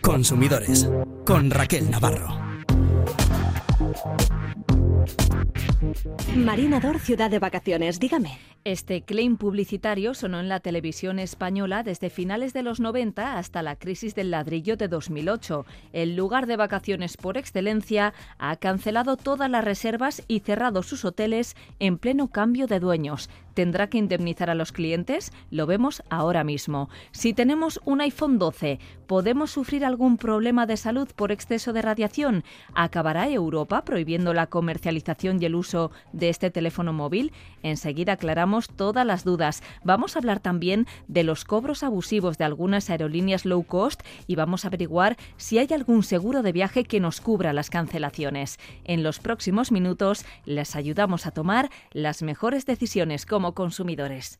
Consumidores con Raquel Navarro. Marinador Ciudad de Vacaciones, dígame. Este claim publicitario sonó en la televisión española desde finales de los 90 hasta la crisis del ladrillo de 2008. El lugar de vacaciones por excelencia ha cancelado todas las reservas y cerrado sus hoteles en pleno cambio de dueños. ¿Tendrá que indemnizar a los clientes? Lo vemos ahora mismo. Si tenemos un iPhone 12, ¿podemos sufrir algún problema de salud por exceso de radiación? ¿Acabará Europa prohibiendo la comercialización y el uso de este teléfono móvil? Enseguida aclaramos todas las dudas. Vamos a hablar también de los cobros abusivos de algunas aerolíneas low cost y vamos a averiguar si hay algún seguro de viaje que nos cubra las cancelaciones. En los próximos minutos les ayudamos a tomar las mejores decisiones como consumidores.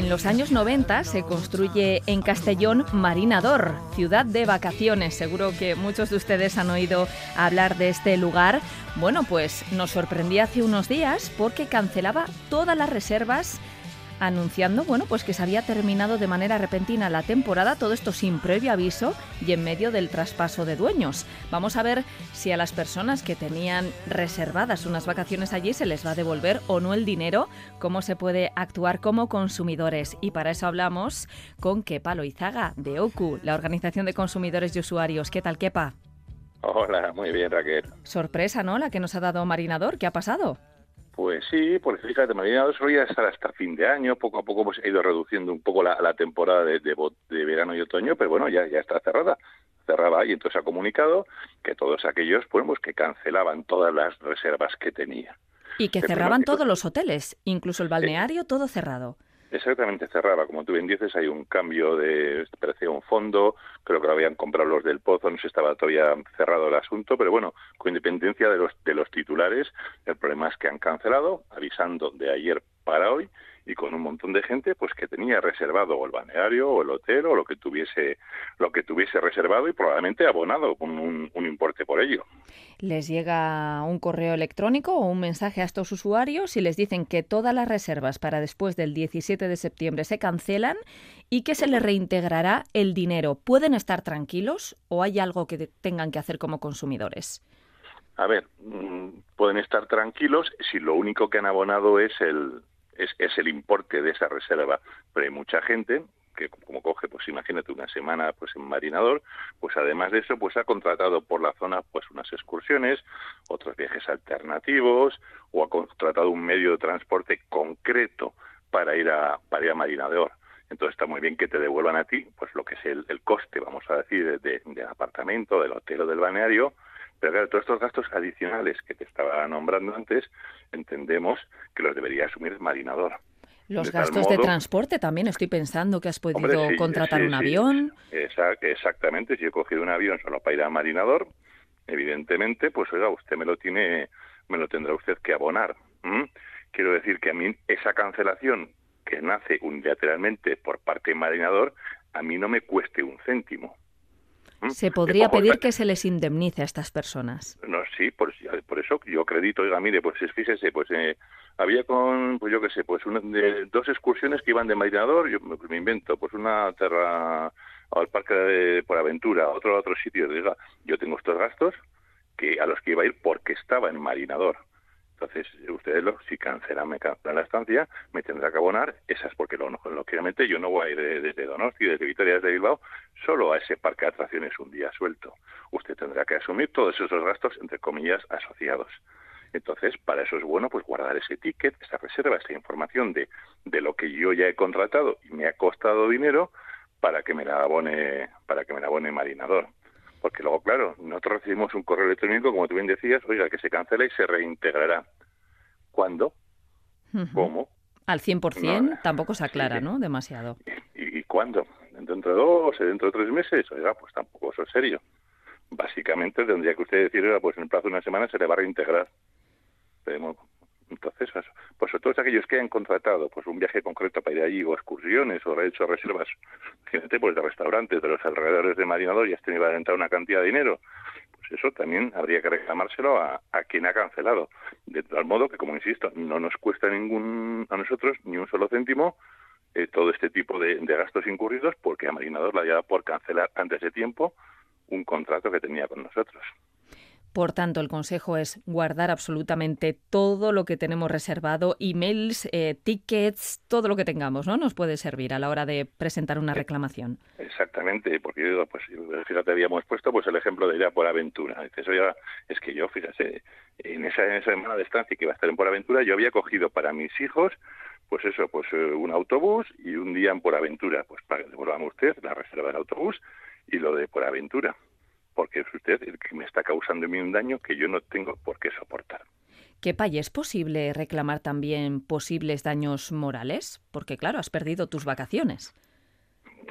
En los años 90 se construye en Castellón Marinador, ciudad de vacaciones. Seguro que muchos de ustedes han oído hablar de este lugar. Bueno, pues nos sorprendía hace unos días porque cancelaba todas las reservas anunciando, bueno, pues que se había terminado de manera repentina la temporada, todo esto sin previo aviso y en medio del traspaso de dueños. Vamos a ver si a las personas que tenían reservadas unas vacaciones allí se les va a devolver o no el dinero, cómo se puede actuar como consumidores. Y para eso hablamos con Kepa Loizaga de OCU, la Organización de Consumidores y Usuarios. ¿Qué tal, Kepa? Hola, muy bien, Raquel. Sorpresa, ¿no? La que nos ha dado Marinador. ¿Qué ha pasado? Pues sí, porque fíjate, Marinador solía estar hasta fin de año, poco a poco pues ha ido reduciendo un poco la, la temporada de, de, de, verano y otoño, pero bueno, ya, ya está cerrada, cerrada y entonces ha comunicado que todos aquellos pues, pues que cancelaban todas las reservas que tenía. Y que cerraban todos los hoteles, incluso el balneario, todo cerrado. Exactamente, cerraba. Como tú bien dices, hay un cambio de, parece un fondo, creo que lo habían comprado los del Pozo, no se estaba todavía cerrado el asunto, pero bueno, con independencia de los, de los titulares, el problema es que han cancelado, avisando de ayer para hoy, y con un montón de gente pues que tenía reservado o el balneario o el hotel o lo que tuviese lo que tuviese reservado y probablemente abonado con un, un importe por ello. Les llega un correo electrónico o un mensaje a estos usuarios y les dicen que todas las reservas para después del 17 de septiembre se cancelan y que se les reintegrará el dinero. ¿Pueden estar tranquilos o hay algo que tengan que hacer como consumidores? A ver, pueden estar tranquilos si lo único que han abonado es el, es, es, el importe de esa reserva. Pero hay mucha gente que como coge, pues imagínate una semana pues en Marinador, pues además de eso, pues ha contratado por la zona pues unas excursiones, otros viajes alternativos, o ha contratado un medio de transporte concreto para ir a, para ir a Marinador. Entonces está muy bien que te devuelvan a ti, pues lo que es el, coste, vamos a decir, de, de, del apartamento, del hotel o del balneario, pero claro, todos estos gastos adicionales que te estaba nombrando antes, entendemos que los debería asumir el marinador. Los de gastos modo, de transporte también, estoy pensando que has podido hombre, sí, contratar sí, un sí, avión. Exact, exactamente, si he cogido un avión solo para ir a marinador, evidentemente, pues oiga, usted me lo tiene, me lo tendrá usted que abonar. ¿Mm? Quiero decir que a mí esa cancelación que nace unilateralmente por parte de marinador, a mí no me cueste un céntimo. Se podría pedir que se les indemnice a estas personas. No, sí, por, por eso yo acredito, oiga, mire, pues fíjese, pues eh, había con, pues yo qué sé, pues una, de, dos excursiones que iban de marinador, yo pues me invento, pues una terra al parque de, por aventura, otro a otro sitio, diga, yo tengo estos gastos que a los que iba a ir porque estaba en marinador. Entonces, ustedes, lo, si cancelan, me la estancia, me tendrá que abonar esas, porque lo, lógicamente yo no voy a ir de, desde Donosti, desde Vitoria, desde Bilbao, solo a ese parque de atracciones un día suelto. Usted tendrá que asumir todos esos gastos, entre comillas, asociados. Entonces, para eso es bueno pues guardar ese ticket, esa reserva, esa información de, de lo que yo ya he contratado y me ha costado dinero para que me la abone, para que me la abone Marinador porque luego, claro, nosotros recibimos un correo electrónico, como tú bien decías, oiga, que se cancela y se reintegrará. ¿Cuándo? Uh -huh. ¿Cómo? Al 100% no, tampoco se aclara, sí. ¿no? Demasiado. ¿Y, ¿Y, cuándo? ¿Dentro de dos, dentro de tres meses? Oiga, pues tampoco eso es serio. básicamente tendría que usted decir, pues en el plazo de una semana se le va a reintegrar. Entonces, pues todos aquellos que han contratado pues un viaje concreto para ir allí, o excursiones, o hecho reservas, fíjate, pues de restaurantes de los alrededores de Marinador y has tenido que entrar una cantidad de dinero, pues eso también habría que reclamárselo a, quien ha cancelado. De tal modo que, como insisto, no nos cuesta ningún a nosotros ni un solo céntimo eh, todo este tipo de, gastos incurridos porque a Marinador la lleva por cancelar antes de tiempo un contrato que tenía con nosotros. Por tanto, el consejo es guardar absolutamente todo lo que tenemos reservado, emails, eh, tickets, todo lo que tengamos, ¿no? Nos puede servir a la hora de presentar una reclamación. Exactamente, porque pues fíjate, habíamos puesto pues el ejemplo de ir por aventura. Dices, oye, es que yo, fíjate, en esa, en esa semana de estancia que iba a estar en por aventura, yo había cogido para mis hijos pues eso, pues eh, un autobús y un día en por aventura. Pues para que devolvamos usted la reserva del autobús y lo de por aventura porque es usted el que me está causando a mí un daño que yo no tengo por qué soportar. ¿Qué paye es posible reclamar también posibles daños morales? Porque claro, has perdido tus vacaciones.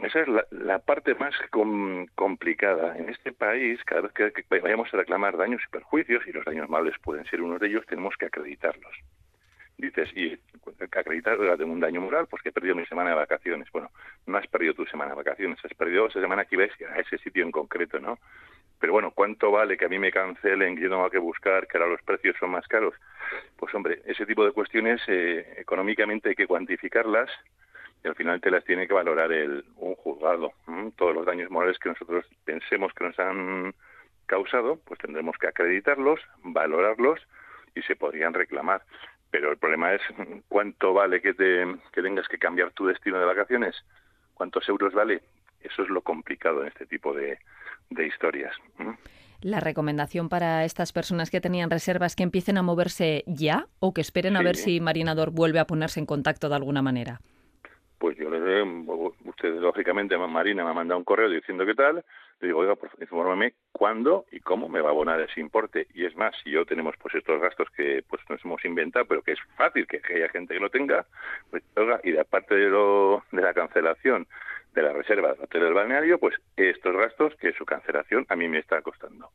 Esa es la, parte más complicada. En este país, cada vez que, que vayamos a reclamar daños y perjuicios, y los daños morales pueden ser uno de ellos, tenemos que acreditarlos dices, y acreditar de un daño moral, pues que he perdido mi semana de vacaciones. Bueno, no has perdido tu semana de vacaciones, has perdido esa semana que ibas a ese sitio en concreto, ¿no? Pero bueno, ¿cuánto vale que a mí me cancelen, que yo tengo que buscar, que ahora los precios son más caros? Pues hombre, ese tipo de cuestiones eh, económicamente hay que cuantificarlas y al final te las tiene que valorar el, un juzgado. Todos los daños morales que nosotros pensemos que nos han causado, pues tendremos que acreditarlos, valorarlos y se podrían reclamar. Pero el problema es cuánto vale que, te, que tengas que cambiar tu destino de vacaciones, cuántos euros vale. Eso es lo complicado en este tipo de, de historias. La recomendación para estas personas que tenían reservas que empiecen a moverse ya o que esperen a ver si Marinador vuelve a ponerse en contacto de alguna manera. Pues yo le usted lógicamente Marina me ha mandado un correo diciendo qué tal, le digo, oiga, por infórmame cuándo y cómo me va a abonar ese importe. Y es más, si yo tenemos pues estos gastos que pues nos hemos inventado, pero que es fácil que, haya gente que lo tenga, pues oiga, y de aparte de, lo, de la cancelación de la reserva del hotel del balneario, pues estos gastos que su cancelación a mí me está costando.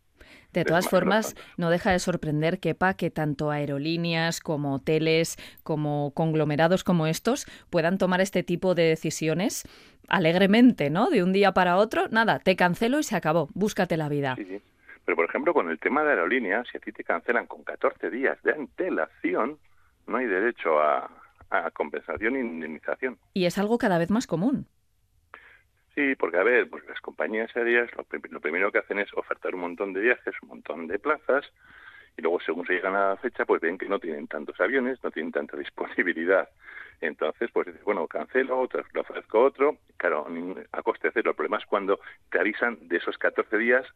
De todas formas, no deja de sorprender, Kepa, que tanto aerolíneas como hoteles, como conglomerados como estos puedan tomar este tipo de decisiones alegremente, ¿no? De un día para otro, nada, te cancelo y se acabó, búscate la vida. Sí, sí. Pero, por ejemplo, con el tema de aerolíneas, si a ti te cancelan con 14 días de antelación, no hay derecho a, a compensación e indemnización. Y es algo cada vez más común. Sí, porque a ver, pues las compañías aéreas lo, primero que hacen es ofertar un montón de viajes, un montón de plazas, y luego según se llegan a la fecha, pues ven que no tienen tantos aviones, no tienen tanta disponibilidad. Entonces, pues dices, bueno, cancelo, otro, lo ofrezco otro, claro, a coste cero. El problema es cuando te avisan de esos 14 días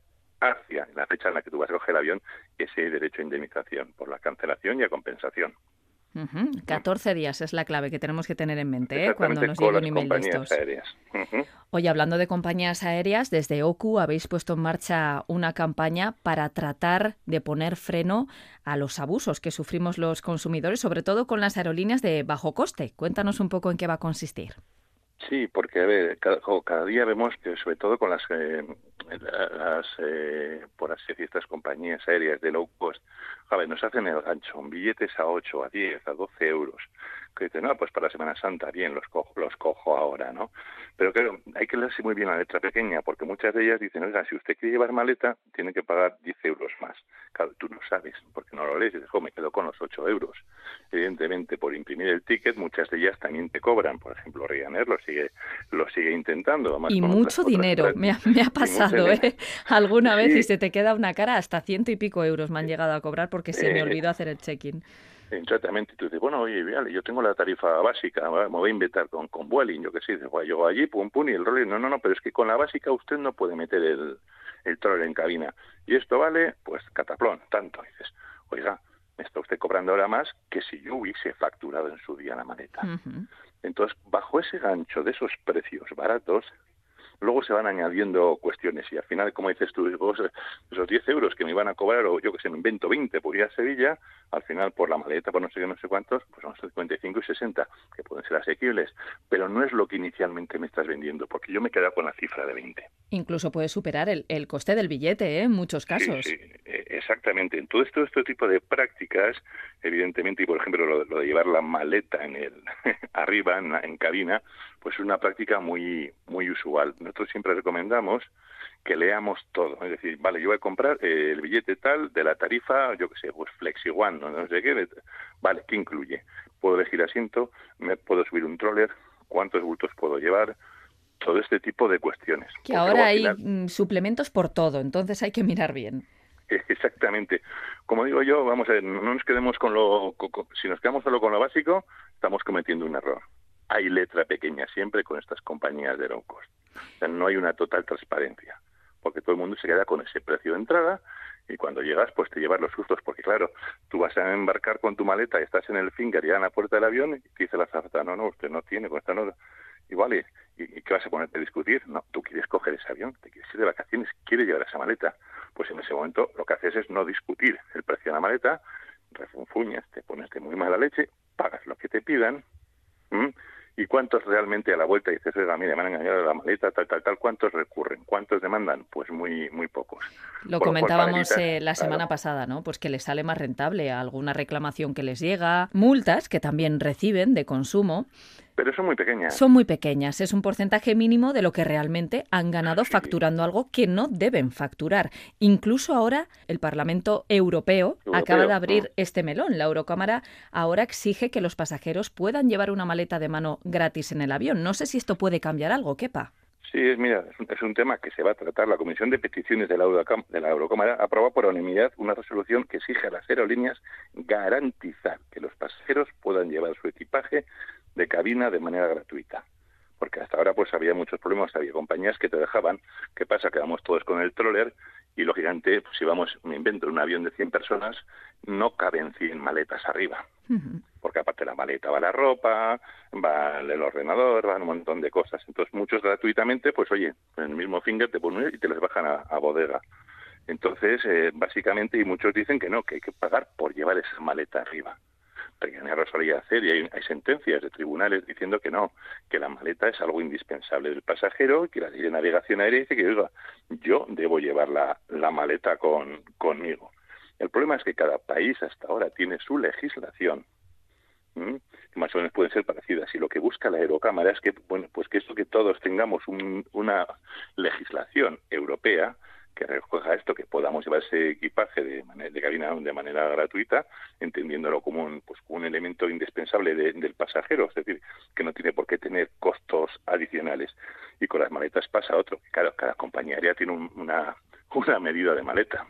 hacia la fecha en la que tú vas a coger el avión ese derecho a indemnización por la cancelación y a compensación. 14 días es la clave que tenemos que tener en mente ¿eh? cuando nos llegue un email de estos. Aéreas. Hoy, hablando de compañías aéreas, desde OCU habéis puesto en marcha una campaña para tratar de poner freno a los abusos que sufrimos los consumidores, sobre todo con las aerolíneas de bajo coste. Cuéntanos un poco en qué va a consistir. Sí, porque a ver, cada, día vemos que sobre todo con las, eh, las eh, por así decir, estas compañías aéreas de low cost, a ver, nos hacen el gancho, billetes a 8, a 10, a 12 euros que dicen, no, pues para Semana Santa, bien, los cojo, los cojo ahora, ¿no? Pero claro, hay que leerse muy bien la letra pequeña, porque muchas de ellas dicen, oiga, si usted quiere llevar maleta, tiene que pagar 10 euros más. Claro, tú no sabes, porque no lo lees, y dices, me quedo con los 8 euros. Evidentemente, por imprimir el ticket, muchas de ellas también te cobran. Por ejemplo, Ryanair lo sigue, lo sigue intentando. y mucho dinero, me ha, me ha, pasado, ¿eh? Alguna vez y se te queda una cara hasta ciento y pico euros me han llegado a cobrar porque se me eh, olvidó hacer el check-in. Exactamente, tú dices, bueno, oye, yo tengo la tarifa básica, me voy a inventar con, con Vueling, yo qué sé, dices, yo allí, pum, pum, y el rollo, no, no, no, pero es que con la básica usted no puede meter el, el troll en cabina. Y esto vale, pues, cataplón, tanto. dices, oiga, me está usted cobrando ahora más que si yo hubiese facturado en su día la maleta. Entonces, bajo ese gancho de esos precios baratos, luego se van añadiendo cuestiones y al final, como dices tú, esos 10 euros que me iban a cobrar, o yo que sé, me invento 20 por ir a Sevilla, al final por la maleta, por no sé qué, no sé cuántos, pues son 55 y 60, que pueden ser asequibles, pero no es lo que inicialmente me estás vendiendo, porque yo me he quedado con la cifra de 20. Incluso puede superar el, el coste del billete, ¿eh? en muchos casos. Sí, eh, exactamente. En todo esto, este tipo de prácticas, evidentemente, y por ejemplo lo, de llevar la maleta en el arriba, en, en cabina, pues es una práctica muy, muy usual. Nosotros siempre recomendamos que leamos todo. Es decir, vale, yo voy a comprar eh, el billete tal de la tarifa, yo qué sé, pues Flexi One, no, sé qué. Vale, ¿qué incluye? Puedo elegir asiento, me puedo subir un troller, cuántos bultos puedo llevar, todo este tipo de cuestiones. Que ahora hay mm, suplementos por todo, entonces hay que mirar bien. Exactamente. Como digo yo, vamos a ver, no nos quedemos con lo, si nos quedamos solo con lo básico, estamos cometiendo un error. Hay letra pequeña siempre con estas compañías de low cost. O sea, no hay una total transparencia, porque todo el mundo se queda con ese precio de entrada y cuando llegas pues te llevas los sustos porque claro tú vas a embarcar con tu maleta y estás en el finger ya en la puerta del avión y te dice la azafata no no usted no tiene con esta no y vale ¿y, qué vas a ponerte a discutir? no tú quieres coger ese avión te quieres ir de vacaciones quieres llevar esa maleta pues en ese momento lo que haces es no discutir el precio de la maleta refunfuñas te pones de muy mala leche pagas lo que te pidan ¿Y cuántos realmente a la vuelta dices, oiga, mire, me han engañado la maleta, tal, tal, tal? ¿Cuántos recurren? ¿Cuántos demandan? Pues muy, muy pocos. Lo comentábamos eh, la semana pasada, ¿no? Pues que les sale más rentable alguna reclamación que les llega, multas que también reciben de consumo. Pero son muy pequeñas. Son muy pequeñas. Es un porcentaje mínimo de lo que realmente han ganado facturando algo que no deben facturar. Incluso ahora el Parlamento Europeo, acaba de abrir este melón. La Eurocámara ahora exige que los pasajeros puedan llevar una maleta de mano gratis en el avión. No sé si esto puede cambiar algo. ¿Quepa? Sí, es, mira, es un, tema que se va a tratar. La Comisión de Peticiones de la, de la Eurocámara aprobó por unanimidad una resolución que exige a las aerolíneas garantizar que los pasajeros puedan llevar su equipaje de cabina de manera gratuita. Porque hasta ahora pues había muchos problemas, había compañías que te dejaban, ¿qué pasa? Que vamos todos con el troller y lógicamente pues, si vamos, me invento un avión de 100 personas, no caben 100 maletas arriba. Porque aparte de la maleta va la ropa, va el ordenador, va un montón de cosas. Entonces muchos gratuitamente, pues oye, en el mismo finger te ponen y te les bajan a, bodega. Entonces, eh, básicamente, y muchos dicen que no, que hay que pagar por llevar esa maleta arriba lo solía hacer y hay, sentencias de tribunales diciendo que no, que la maleta es algo indispensable del pasajero y que la ley de navegación aérea dice que oiga, yo debo llevar la, la maleta con, conmigo. El problema es que cada país hasta ahora tiene su legislación que más o menos pueden ser parecidas y lo que busca la Aerocámara es que bueno pues que esto que todos tengamos una legislación europea que recoja esto, que podamos llevar ese equipaje de, de cabina de manera gratuita, entendiéndolo como un, pues, un elemento indispensable del pasajero, es decir, que no tiene por qué tener costos adicionales. Y con las maletas pasa otro, que claro, cada compañía aérea tiene una, una medida de maleta,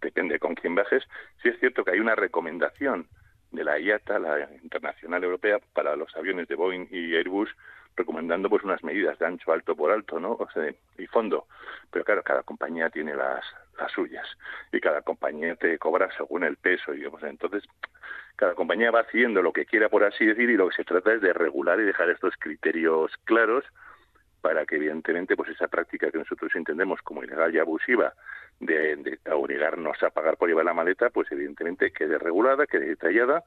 depende con quién bajes. Sí es cierto que hay una recomendación de la IATA, la Internacional Europea, para los aviones de Boeing y Airbus, recomendando pues unas medidas de ancho alto por alto, ¿no? O sea, y fondo. Pero claro, cada compañía tiene las, las suyas y cada compañía te cobra según el peso, digamos. Entonces, cada compañía va haciendo lo que quiera, por así decir, y lo que se trata es de regular y dejar estos criterios claros para que evidentemente pues esa práctica que nosotros entendemos como ilegal y abusiva de, de obligarnos a pagar por llevar la maleta, pues evidentemente quede regulada, quede detallada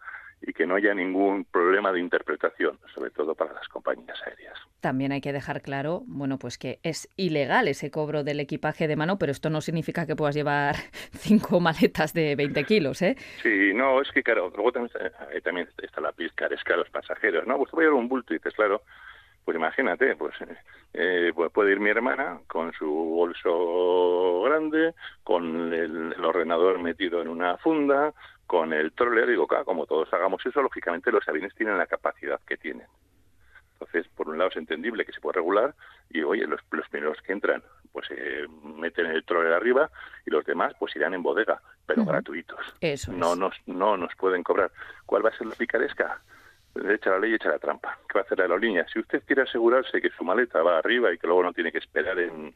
y que no haya ningún problema de interpretación, sobre todo para las compañías aéreas. También hay que dejar claro, bueno, pues que es ilegal ese cobro del equipaje de mano, pero esto no significa que puedas llevar cinco maletas de 20 kilos, ¿eh? Sí, no, es que claro, luego también está, también está la pizca, es que a los pasajeros, ¿no? Pues voy a llevar un bulto y dices, claro, pues imagínate, pues, eh, pues puede ir mi hermana con su bolso grande, con el, ordenador metido en una funda, con el troller, digo, claro, como todos hagamos eso, lógicamente los aviones tienen la capacidad que tienen. Entonces, por un lado es entendible que se puede regular y, oye, los, los primeros que entran, pues se meten el troller arriba y los demás, pues irán en bodega, pero gratuitos. Eso no, nos, no nos pueden cobrar. ¿Cuál va a ser la picaresca? Echa la ley y echa la trampa. ¿Qué va a hacer la aerolínea? Si usted quiere asegurarse que su maleta va arriba y que luego no tiene que esperar en,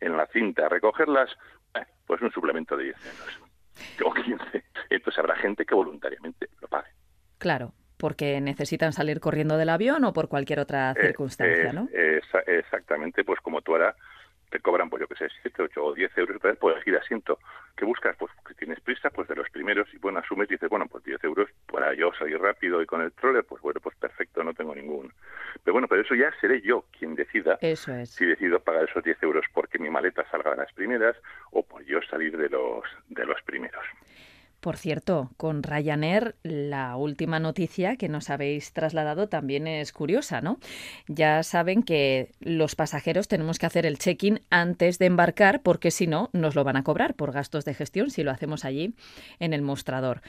en la cinta a recogerlas, eh, pues un suplemento de 10 euros o 15. Entonces habrá gente que voluntariamente lo pague. Claro, porque necesitan salir corriendo del avión o por cualquier otra Eh, circunstancia, eh, ¿no? exactamente, pues como tú ahora te cobran, pues yo que sé, 7, 8 o 10 euros por elegir asiento. ¿Qué buscas? Pues que tienes prisa, pues de los primeros, y bueno, asumes y dices, bueno, pues 10 euros para yo salir rápido y con el trole, pues bueno, pues perfecto, no tengo ningún. Pero bueno, pero eso ya seré yo quien decida Eso es. si decido pagar esos 10 euros porque mi maleta salga de las primeras o por yo salir de los, de los primeros. Por cierto, con Ryanair, la última noticia que nos habéis trasladado también es curiosa, ¿no? Ya saben que los pasajeros tenemos que hacer el check-in antes de embarcar porque si no, nos lo van a cobrar por gastos de gestión si lo hacemos allí en el mostrador.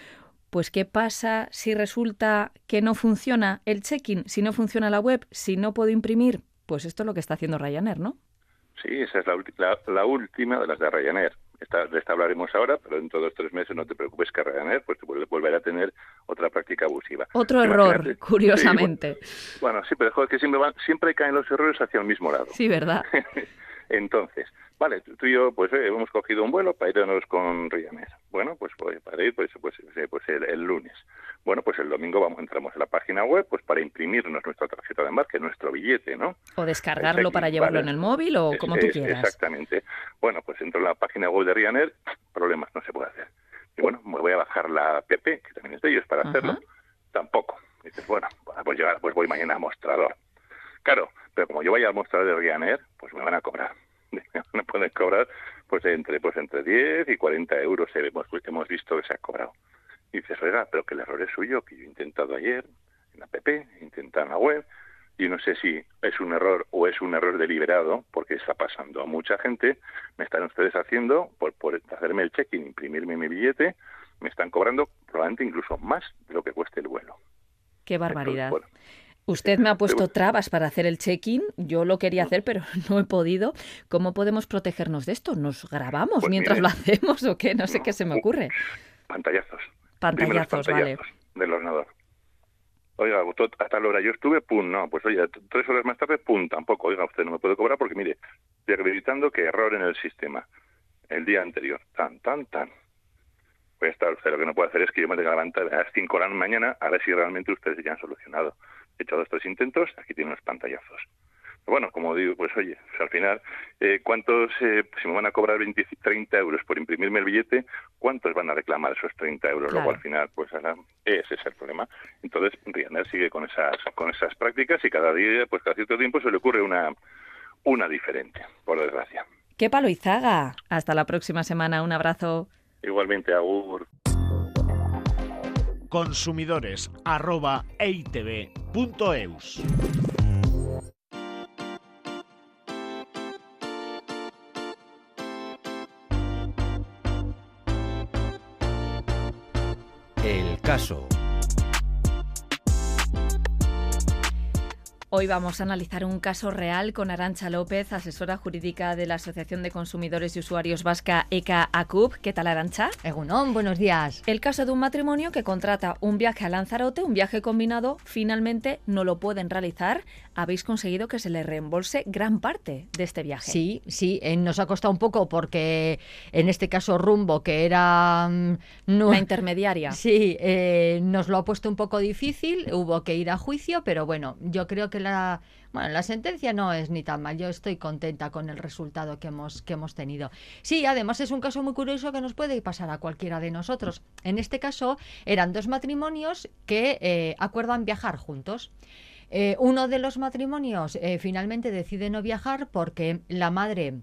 Pues, ¿qué pasa si resulta que no funciona el check-in? Si no funciona la web, si no puedo imprimir. Pues esto es lo que está haciendo Ryanair, ¿no? Sí, esa es la, la última de las de Ryanair. Esta, de esta hablaremos ahora, pero dentro de dos o tres meses no te preocupes que Ryanair pues, te vuelve- volverá a tener otra práctica abusiva. Otro Imagínate. error, curiosamente. Sí, bueno, bueno, sí, pero joder, que siempre, van, siempre caen los errores hacia el mismo lado. Sí, ¿verdad? Entonces, vale, tú y yo pues eh, hemos cogido un vuelo para irnos con Ryanair. Bueno, pues, pues, para ir pues, pues, eh, pues el, el lunes. Bueno, pues el domingo vamos entramos en la página web pues para imprimirnos nuestra tarjeta de embarque, nuestro billete, ¿no? O descargarlo para llevarlo vale. en el móvil o Es- como tú quieras. Exactamente. Bueno, pues entro en la página web de Ryanair, problemas, no se puede hacer. Y bueno, me voy a bajar la app, que también es de ellos, para Ajá. hacerlo. Tampoco. Y dices, bueno, pues, llegar, pues voy mañana a mostrador. Claro, pero como yo vaya al mostrador de Ryanair, pues me van a cobrar. Me pueden cobrar pues entre pues entre 10 y 40 euros hemos, hemos visto que se ha cobrado. Y dices, oiga, pero que el error es suyo, que yo he intentado ayer en la app, he intentado en la web, y no sé si es un error o es un error deliberado, porque está pasando a mucha gente, me están ustedes haciendo, por, por hacerme el check-in, imprimirme mi billete, me están cobrando probablemente incluso más de lo que cueste el vuelo. Qué barbaridad. Entonces, bueno, Usted me ha puesto trabas para hacer el check-in. Yo lo quería hacer, pero no he podido. ¿Cómo podemos protegernos de esto? ¿Nos grabamos Pues mientras mire. lo hacemos o qué? No sé qué se me ocurre. pantallazos. Pantallazos, pantallazos del ordenador. Oiga, to- a tal hora yo estuve, pum, no, pues oye, tres horas más tarde, pum, tampoco. Oiga, usted no me puede cobrar porque, mire, estoy acreditando que error en el sistema. El día anterior, tan, tan, tan. Pues está, usted lo que no puede hacer es que yo me tenga que levantar a las 5 de la mañana a ver si realmente ustedes ya han solucionado. He hecho dos, tres intentos, aquí tiene unos pantallazos. Pero bueno, como digo, pues oye, pues al final, eh, ¿cuántos, eh, si me van a cobrar 20, 30 euros por imprimirme el billete, cuántos van a reclamar esos 30 euros? Claro. Luego al final, pues ahora, ese es el problema. Entonces, Ryanair sigue con esas, con esas prácticas y cada día, pues cada cierto tiempo se le ocurre una, una diferente, por desgracia. ¡Qué palo Izaga! Hasta la próxima semana. Un abrazo. Igualmente, Agur. Consumidores arroba. El caso. Hoy vamos a analizar un caso real con Arancha López, asesora jurídica de la Asociación de Consumidores y Usuarios Vasca ECA ACUP. ¿Qué tal, Arancha? Egunon, buenos días. El caso de un matrimonio que contrata un viaje a Lanzarote, un viaje combinado, finalmente no lo pueden realizar. Habéis conseguido que se le reembolse gran parte de este viaje. Sí, sí, eh, nos ha costado un poco porque en este caso Rumbo, que era... mm, no- La intermediaria. Sí, eh, nos lo ha puesto un poco difícil, hubo que ir a juicio, pero bueno, yo creo que la, bueno, la sentencia no es ni tan mal, yo estoy contenta con el resultado que hemos, que hemos tenido. Sí, además es un caso muy curioso que nos puede pasar a cualquiera de nosotros. En este caso eran dos matrimonios que eh, acuerdan viajar juntos. Eh, uno de los matrimonios eh, finalmente decide no viajar porque la madre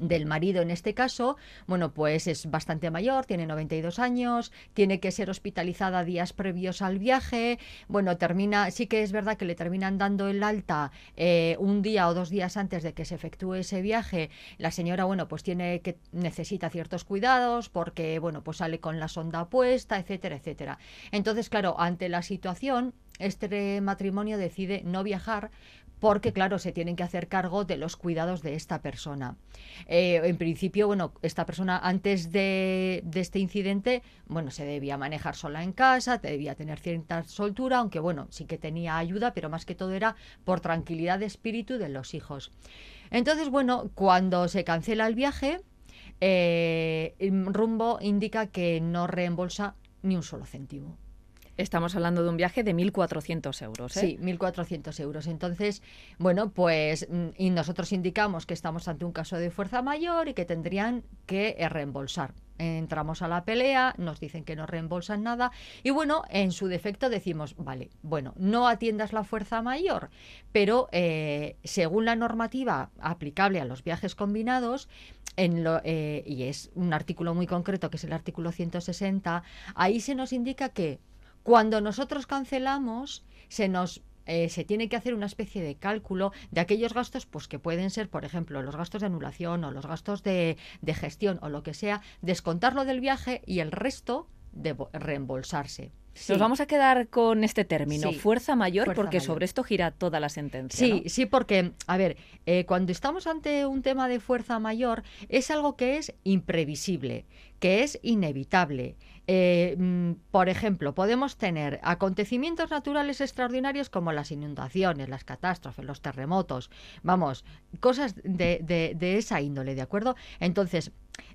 del marido en este caso, bueno, pues es bastante mayor, tiene 92 años, tiene que ser hospitalizada días previos al viaje, bueno, termina, sí que es verdad que le terminan dando el alta eh, un día o dos días antes de que se efectúe ese viaje, la señora, bueno, pues tiene que, necesita ciertos cuidados porque, bueno, pues sale con la sonda puesta, etcétera, etcétera. Entonces, claro, ante la situación, este matrimonio decide no viajar porque, claro, se tienen que hacer cargo de los cuidados de esta persona. Eh, en principio, bueno, esta persona antes de, este incidente, bueno, se debía manejar sola en casa, debía tener cierta soltura, aunque bueno, sí que tenía ayuda, pero más que todo era por tranquilidad de espíritu de los hijos. Entonces, bueno, cuando se cancela el viaje, eh, Rumbo indica que no reembolsa ni un solo céntimo. Estamos hablando de un viaje de 1.400 euros. ¿eh? Sí, 1.400 euros. Entonces, bueno, pues mm, y nosotros indicamos que estamos ante un caso de fuerza mayor y que tendrían que eh, reembolsar. Entramos a la pelea, nos dicen que no reembolsan nada y bueno, en su defecto decimos, vale, bueno, no atiendas la fuerza mayor, pero eh, según la normativa aplicable a los viajes combinados, eh, y es un artículo muy concreto que es el artículo 160, ahí se nos indica que cuando nosotros cancelamos, se nos eh, se tiene que hacer una especie de cálculo de aquellos gastos pues que pueden ser, por ejemplo, los gastos de anulación o los gastos de, de gestión o lo que sea, descontarlo del viaje y el resto de reembolsarse. Nos vamos a quedar con este término, fuerza mayor, porque sobre esto gira toda la sentencia. Sí, sí, porque, a ver, eh, cuando estamos ante un tema de fuerza mayor, es algo que es imprevisible, que es inevitable. Eh, mm, por ejemplo, podemos tener acontecimientos naturales extraordinarios como las inundaciones, las catástrofes, los terremotos, vamos, cosas de, de esa índole, ¿de acuerdo? Entonces,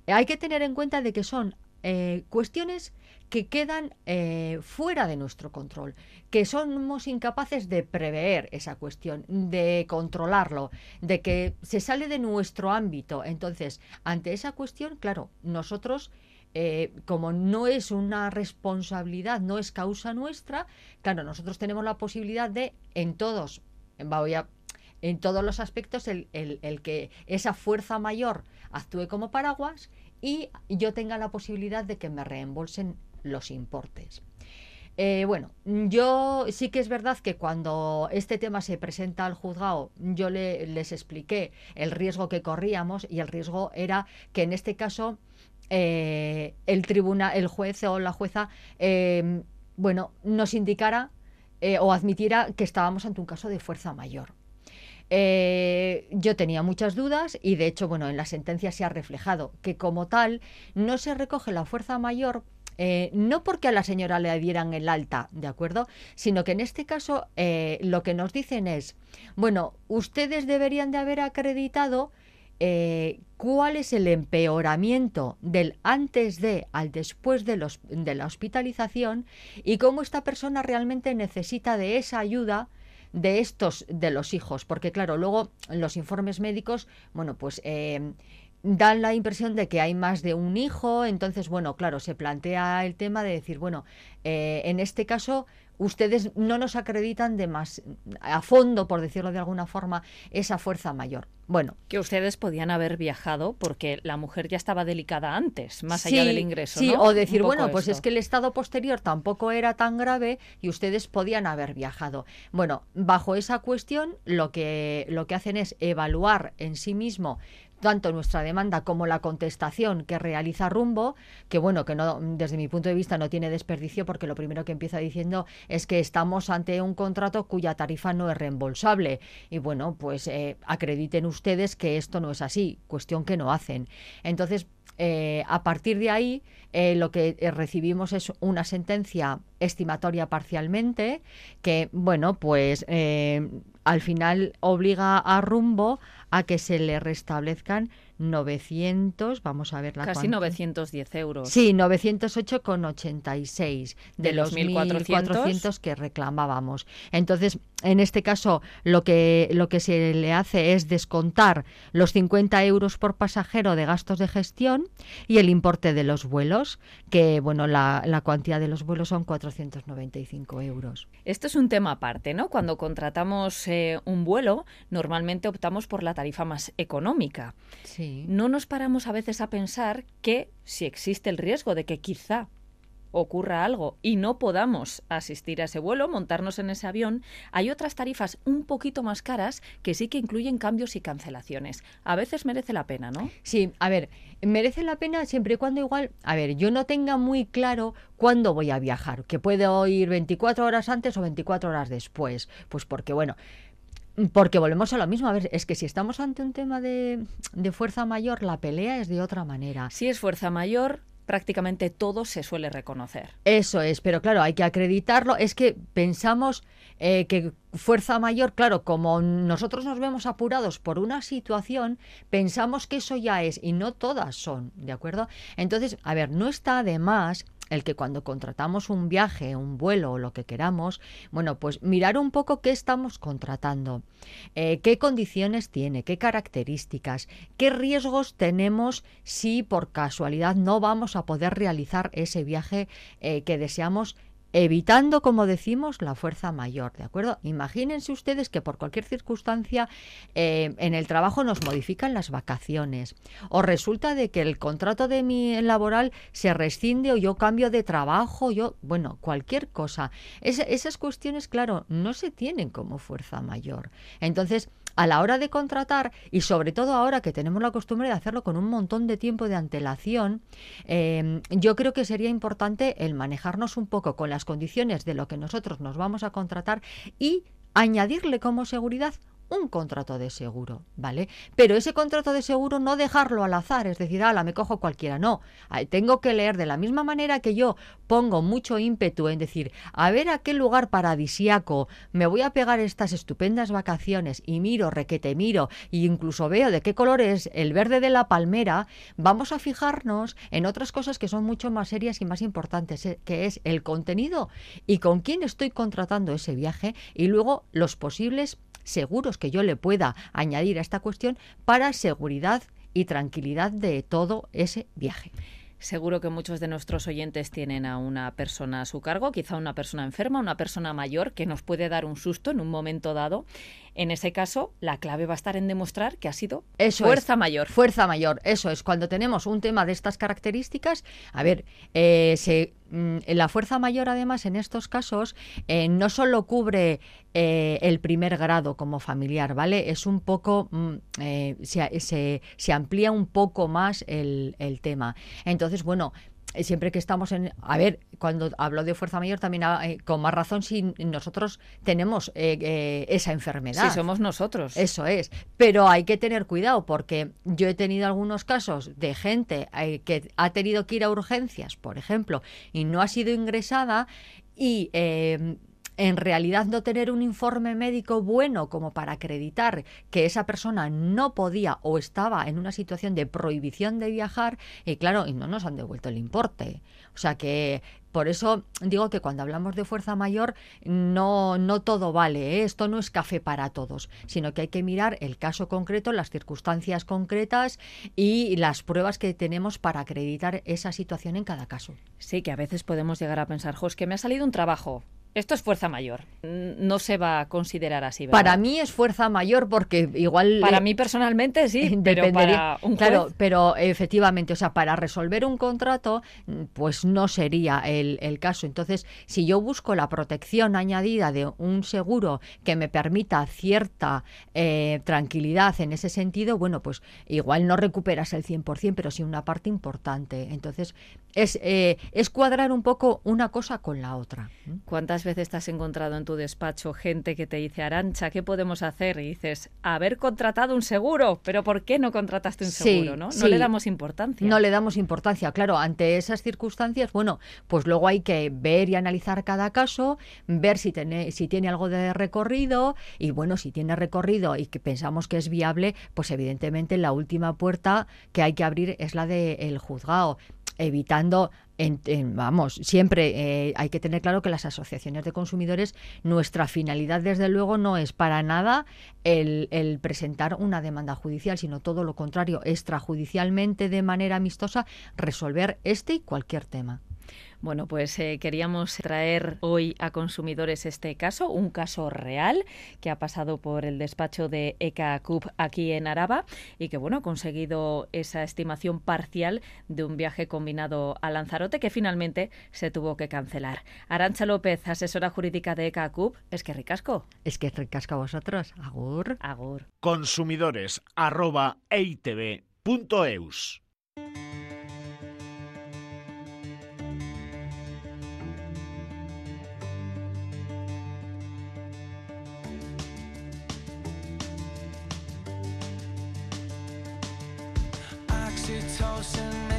hay que tener en cuenta de que son eh, cuestiones que quedan eh, fuera de nuestro control, que somos incapaces de prever esa cuestión, de controlarlo, de que se sale de nuestro ámbito. Entonces, ante esa cuestión, claro, nosotros... Eh, como no es una responsabilidad, no es causa nuestra, claro, nosotros tenemos la posibilidad de, en todos, voy a en todos los aspectos el, el, que esa fuerza mayor actúe como paraguas y yo tenga la posibilidad de que me reembolsen los importes. Eh, bueno, yo sí que es verdad que cuando este tema se presenta al juzgado, yo les expliqué el riesgo que corríamos y el riesgo era que en este caso eh, el tribunal, el juez o la jueza, eh, bueno, nos indicara o admitiera que estábamos ante un caso de fuerza mayor. Eh, yo tenía muchas dudas y de hecho, bueno, en la sentencia se ha reflejado que como tal no se recoge la fuerza mayor eh, no porque a la señora le dieran el alta, ¿de acuerdo? Sino que en este caso eh, lo que nos dicen es, bueno, ustedes deberían de haber acreditado cuál es el empeoramiento del antes de al después de, los, de la hospitalización y cómo esta persona realmente necesita de esa ayuda de estos, de los hijos, porque claro, luego los informes médicos, bueno, pues eh, dan la impresión de que hay más de un hijo, entonces, bueno, claro, se plantea el tema de decir, bueno, eh, en este caso ustedes no nos acreditan de más a fondo, por decirlo de alguna forma, esa fuerza mayor. Bueno, que ustedes podían haber viajado porque la mujer ya estaba delicada antes, más allá del ingreso. Sí, o decir, bueno, pues es que el estado posterior tampoco era tan grave y ustedes podían haber viajado. Bueno, bajo esa cuestión, lo que, lo que hacen es evaluar en sí mismo tanto nuestra demanda como la contestación que realiza Rumbo, que bueno, que no desde mi punto de vista no tiene desperdicio porque lo primero que empieza diciendo es que estamos ante un contrato cuya tarifa no es reembolsable y bueno, pues eh, acrediten ustedes que esto no es así, cuestión que no hacen. Entonces, eh, a partir de ahí, eh, lo que recibimos es una sentencia estimatoria parcialmente, que, bueno, pues al final obliga a Rumbo a que se le restablezcan 900, vamos a ver la Casi 910 euros. Sí, 908,86 de, de los 1.400 que reclamábamos. Entonces, en este caso, lo que, lo que se le hace es descontar los 50 euros por pasajero de gastos de gestión y el importe de los vuelos, que, bueno, la, la cuantía de los vuelos son 495 euros. Esto es un tema aparte, ¿no? Cuando contratamos eh, un vuelo, normalmente optamos por la tarifa más económica. Sí. No nos paramos a veces a pensar que si existe el riesgo de que quizá ocurra algo y no podamos asistir a ese vuelo, montarnos en ese avión, hay otras tarifas un poquito más caras que sí que incluyen cambios y cancelaciones. A veces merece la pena, ¿no? Sí, a ver, merece la pena siempre y cuando igual, a ver, yo no tenga muy claro cuándo voy a viajar, que puedo ir 24 horas antes o 24 horas después, pues porque bueno, porque volvemos a lo mismo. A ver, es que si estamos ante un tema de, de, fuerza mayor, la pelea es de otra manera. Si es fuerza mayor, prácticamente todo se suele reconocer. Eso es, pero claro, hay que acreditarlo. Es que pensamos eh, que fuerza mayor, claro, como nosotros nos vemos apurados por una situación, pensamos que eso ya es, y no todas son, ¿de acuerdo? Entonces, a ver, no está de más el que cuando contratamos un viaje, un vuelo o lo que queramos, bueno, pues mirar un poco qué estamos contratando, eh, qué condiciones tiene, qué características, qué riesgos tenemos si por casualidad no vamos a poder realizar ese viaje eh, que deseamos evitando, como decimos, la fuerza mayor, ¿de acuerdo? Imagínense ustedes que por cualquier circunstancia eh, en el trabajo nos modifican las vacaciones o resulta de que el contrato de mi laboral se rescinde o yo cambio de trabajo, yo, bueno, cualquier cosa. Es- esas cuestiones, claro, no se tienen como fuerza mayor. Entonces, a la hora de contratar y sobre todo ahora que tenemos la costumbre de hacerlo con un montón de tiempo de antelación, eh, yo creo que sería importante el manejarnos un poco con las condiciones de lo que nosotros nos vamos a contratar y añadirle como seguridad un contrato de seguro, ¿vale? Pero ese contrato de seguro no dejarlo al azar, es decir, ala, me cojo cualquiera, no. Ay, Tengo que leer de la misma manera que yo pongo mucho ímpetu en decir, a ver a qué lugar paradisiaco me voy a pegar estas estupendas vacaciones y miro, requete miro, e incluso veo de qué color es el verde de la palmera, vamos a fijarnos en otras cosas que son mucho más serias y más importantes, eh, que es el contenido y con quién estoy contratando ese viaje y luego los posibles seguros que yo le pueda añadir a esta cuestión para seguridad y tranquilidad de todo ese viaje. Seguro que muchos de nuestros oyentes tienen a una persona a su cargo, quizá una persona enferma, una persona mayor que nos puede dar un susto en un momento dado. En ese caso, la clave va a estar en demostrar que ha sido Eso fuerza es. mayor. Fuerza mayor, eso es. Cuando tenemos un tema de estas características, a ver, eh, se, mm, la fuerza mayor además en estos casos eh, no solo cubre eh, el primer grado como familiar, ¿vale? Es un poco, mm, eh, se, se- se amplía un poco más el, el tema. Entonces, bueno, siempre que estamos en... A ver, cuando hablo de fuerza mayor también ah, eh, con más razón si nosotros tenemos eh, eh, esa enfermedad. Si somos nosotros. Eso es, pero hay que tener cuidado porque yo he tenido algunos casos de gente eh, que ha tenido que ir a urgencias, por ejemplo, y no ha sido ingresada y eh, en realidad no tener un informe médico bueno como para acreditar que esa persona no podía o estaba en una situación de prohibición de viajar y claro, y no nos han devuelto el importe. O sea que por eso digo que cuando hablamos de fuerza mayor no, no todo vale, ¿eh? esto no es café para todos, sino que hay que mirar el caso concreto, las circunstancias concretas y las pruebas que tenemos para acreditar esa situación en cada caso. Sí, que a veces podemos llegar a pensar, jo, que me ha salido un trabajo. Esto es fuerza mayor. No se va a considerar así, ¿verdad? Para mí es fuerza mayor porque igual... Para eh, mí personalmente sí, pero Dependería- para un juez, claro, pero efectivamente, o sea, para resolver un contrato, mm, pues no sería el, el caso. Entonces, si yo busco la protección añadida de un seguro que me permita cierta eh, tranquilidad en ese sentido, bueno, pues igual no recuperas el 100%, pero sí una parte importante. Entonces, es, eh, es cuadrar un poco una cosa con la otra. ¿Cuántas veces te has encontrado en tu despacho gente que te dice, Arancha, ¿qué podemos hacer? Y dices, haber contratado un seguro. ¿Pero por qué no contrataste un Sí, seguro? ¿no? no sí. le damos importancia. No le damos importancia, claro, ante esas circunstancias, bueno, pues luego hay que ver y analizar cada caso, ver si tiene, si tiene algo de recorrido y bueno, si tiene recorrido y que pensamos que es viable, pues evidentemente la última puerta que hay que abrir es la del juzgado evitando, en- vamos, siempre eh, hay que tener claro que las asociaciones de consumidores, nuestra finalidad desde luego no es para nada el, el presentar una demanda judicial, sino todo lo contrario, extrajudicialmente de manera amistosa resolver este y cualquier tema. Bueno, pues eh, queríamos traer hoy a consumidores este caso, un caso real que ha pasado por el despacho de ECA CUP aquí en Araba y que bueno, ha conseguido esa estimación parcial de un viaje combinado a Lanzarote que finalmente se tuvo que cancelar. Arancha López, asesora jurídica de ECA CUP, es que ricasco. Es que ricasca a vosotros. Agur. Agur. consumidores arroba eitv.eus. house and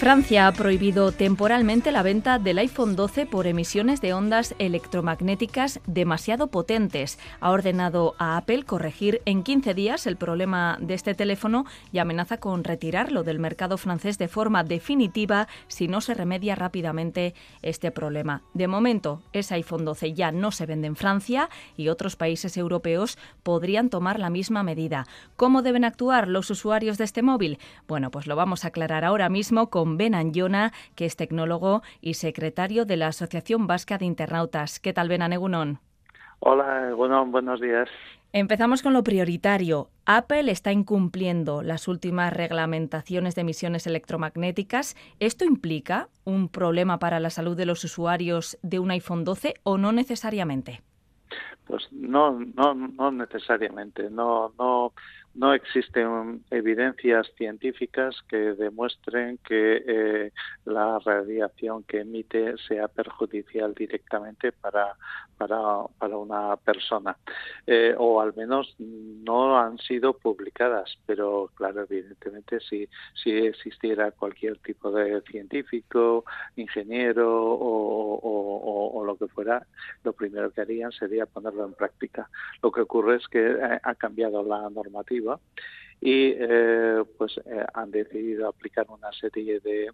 Francia ha prohibido temporalmente la venta del iPhone 12 por emisiones de ondas electromagnéticas demasiado potentes. Ha ordenado a Apple corregir en 15 días el problema de este teléfono y amenaza con retirarlo del mercado francés de forma definitiva si no se remedia rápidamente este problema. De momento, ese iPhone 12 ya no se vende en Francia y otros países europeos podrían tomar la misma medida. ¿Cómo deben actuar los usuarios de este móvil? Bueno, pues lo vamos a aclarar ahora mismo con Ben Anjona, que es tecnólogo y secretario de la Asociación Vasca de Internautas. ¿Qué tal, Ben Anegunon? Hola, bueno, buenos días. Empezamos con lo prioritario. Apple está incumpliendo las últimas reglamentaciones de emisiones electromagnéticas. ¿Esto implica un problema para la salud de los usuarios de un iPhone 12 o no necesariamente? Pues no, no, no necesariamente. No, no no existen evidencias científicas que demuestren que eh, la radiación que emite sea perjudicial directamente para, para, para una persona. Eh, o al menos no han sido publicadas, pero claro, evidentemente si, si existiera cualquier tipo de científico, ingeniero o, o, lo que fuera, lo primero que harían sería ponerlo en práctica. Lo que ocurre es que eh, ha cambiado la normativa y eh, pues eh, han decidido aplicar una serie de eh,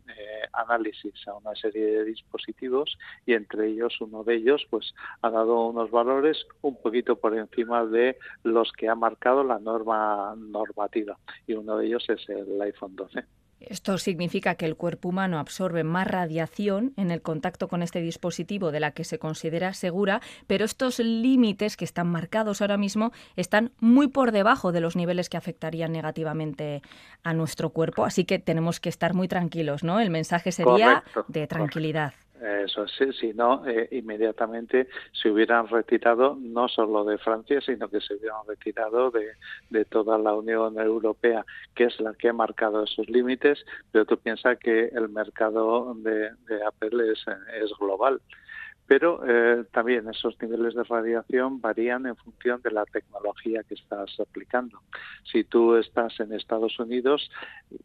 análisis a una serie de dispositivos y entre ellos uno de ellos pues ha dado unos valores un poquito por encima de los que ha marcado la norma normativa y uno de ellos es el iPhone 12. Esto significa que el cuerpo humano absorbe más radiación en el contacto con este dispositivo de la que se considera segura, pero estos límites que están marcados ahora mismo están muy por debajo de los niveles que afectarían negativamente a nuestro cuerpo, así que tenemos que estar muy tranquilos, ¿no? El mensaje sería de tranquilidad. Eso sí, si no, eh, inmediatamente se hubieran retirado no solo de Francia, sino que se hubieran retirado de, de toda la Unión Europea, que es la que ha marcado esos límites, pero tú piensas que el mercado de, de Apple es, es global pero eh, también esos niveles de radiación varían en función de la tecnología que estás aplicando. Si tú estás en Estados Unidos,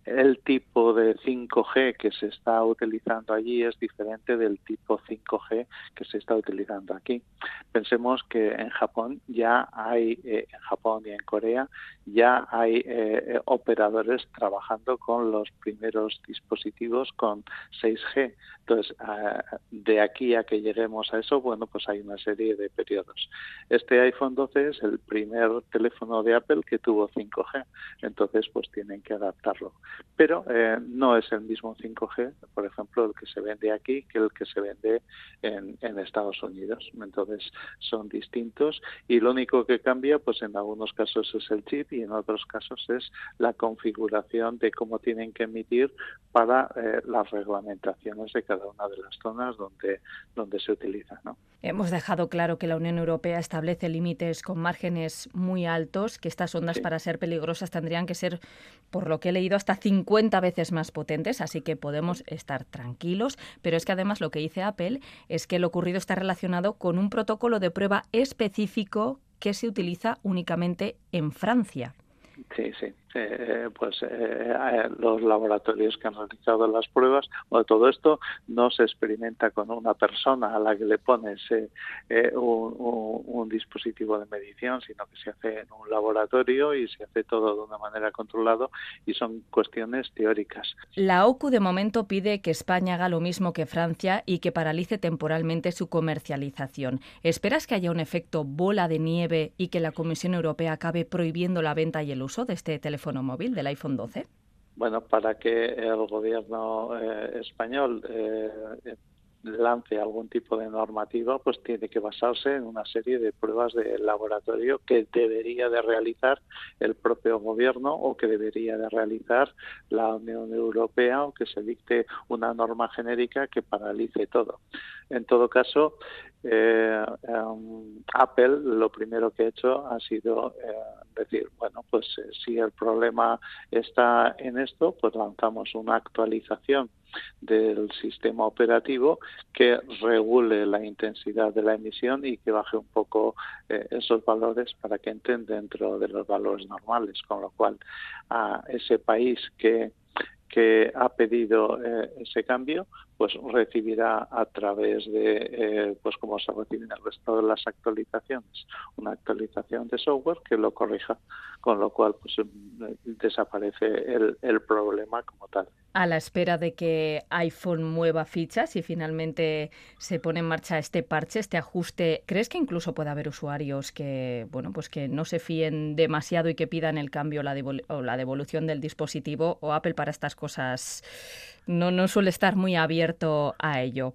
el tipo de 5G que se está utilizando allí es diferente del tipo 5G que se está utilizando aquí. Pensemos que en Japón ya hay, eh, en Japón y en Corea, ya hay eh, operadores trabajando con los primeros dispositivos con 6G. Entonces, de aquí a que lleguemos a eso, bueno, pues hay una serie de periodos. Este iPhone 12 es el primer teléfono de Apple que tuvo 5G, entonces pues tienen que adaptarlo. Pero eh, no es el mismo 5G, por ejemplo, el que se vende aquí que el que se vende en, en Estados Unidos. Entonces son distintos y lo único que cambia, pues en algunos casos es el chip y en otros casos es la configuración de cómo tienen que emitir para eh, las reglamentaciones de cada una de las zonas donde, donde se utiliza. ¿No? Hemos dejado claro que la Unión Europea establece límites con márgenes muy altos, que estas ondas para ser peligrosas tendrían que ser, por lo que he leído, hasta 50 veces más potentes, así que podemos estar tranquilos. Pero es que además lo que dice Apple es que lo ocurrido está relacionado con un protocolo de prueba específico que se utiliza únicamente en Francia. Sí, sí. Eh, pues eh, los laboratorios que han realizado las pruebas, o todo esto no se experimenta con una persona a la que le pones eh, un, dispositivo de medición, sino que se hace en un laboratorio y se hace todo de una manera controlada y son cuestiones teóricas. La OCU de momento pide que España haga lo mismo que Francia y que paralice temporalmente su comercialización. ¿Esperas que haya un efecto bola de nieve y que la Comisión Europea acabe prohibiendo la venta y el uso de este teléfono? Teléfono móvil del iPhone 12? Bueno, para que el gobierno eh, español eh, lance algún tipo de normativa, pues tiene que basarse en una serie de pruebas de laboratorio que debería de realizar el propio gobierno o que debería de realizar la Unión Europea o que se dicte una norma genérica que paralice todo. En todo caso, eh, em, Apple lo primero que ha hecho ha sido eh, decir, bueno, pues eh, si el problema está en esto, pues lanzamos una actualización del sistema operativo que regule la intensidad de la emisión y que baje un poco esos valores para que entren dentro de los valores normales, con lo cual a ese país que que ha pedido ese cambio, pues recibirá a través de, eh, pues como se reciben el resto de las actualizaciones, una actualización de software que lo corrija, con lo cual pues eh, desaparece el, el problema como tal a la espera de que iPhone mueva fichas y finalmente se pone en marcha este parche, este ajuste. ¿Crees que incluso puede haber usuarios que, bueno, pues que no se fíen demasiado y que pidan el cambio la o la devolución del dispositivo? O Apple para estas cosas no, no suele estar muy abierto a ello.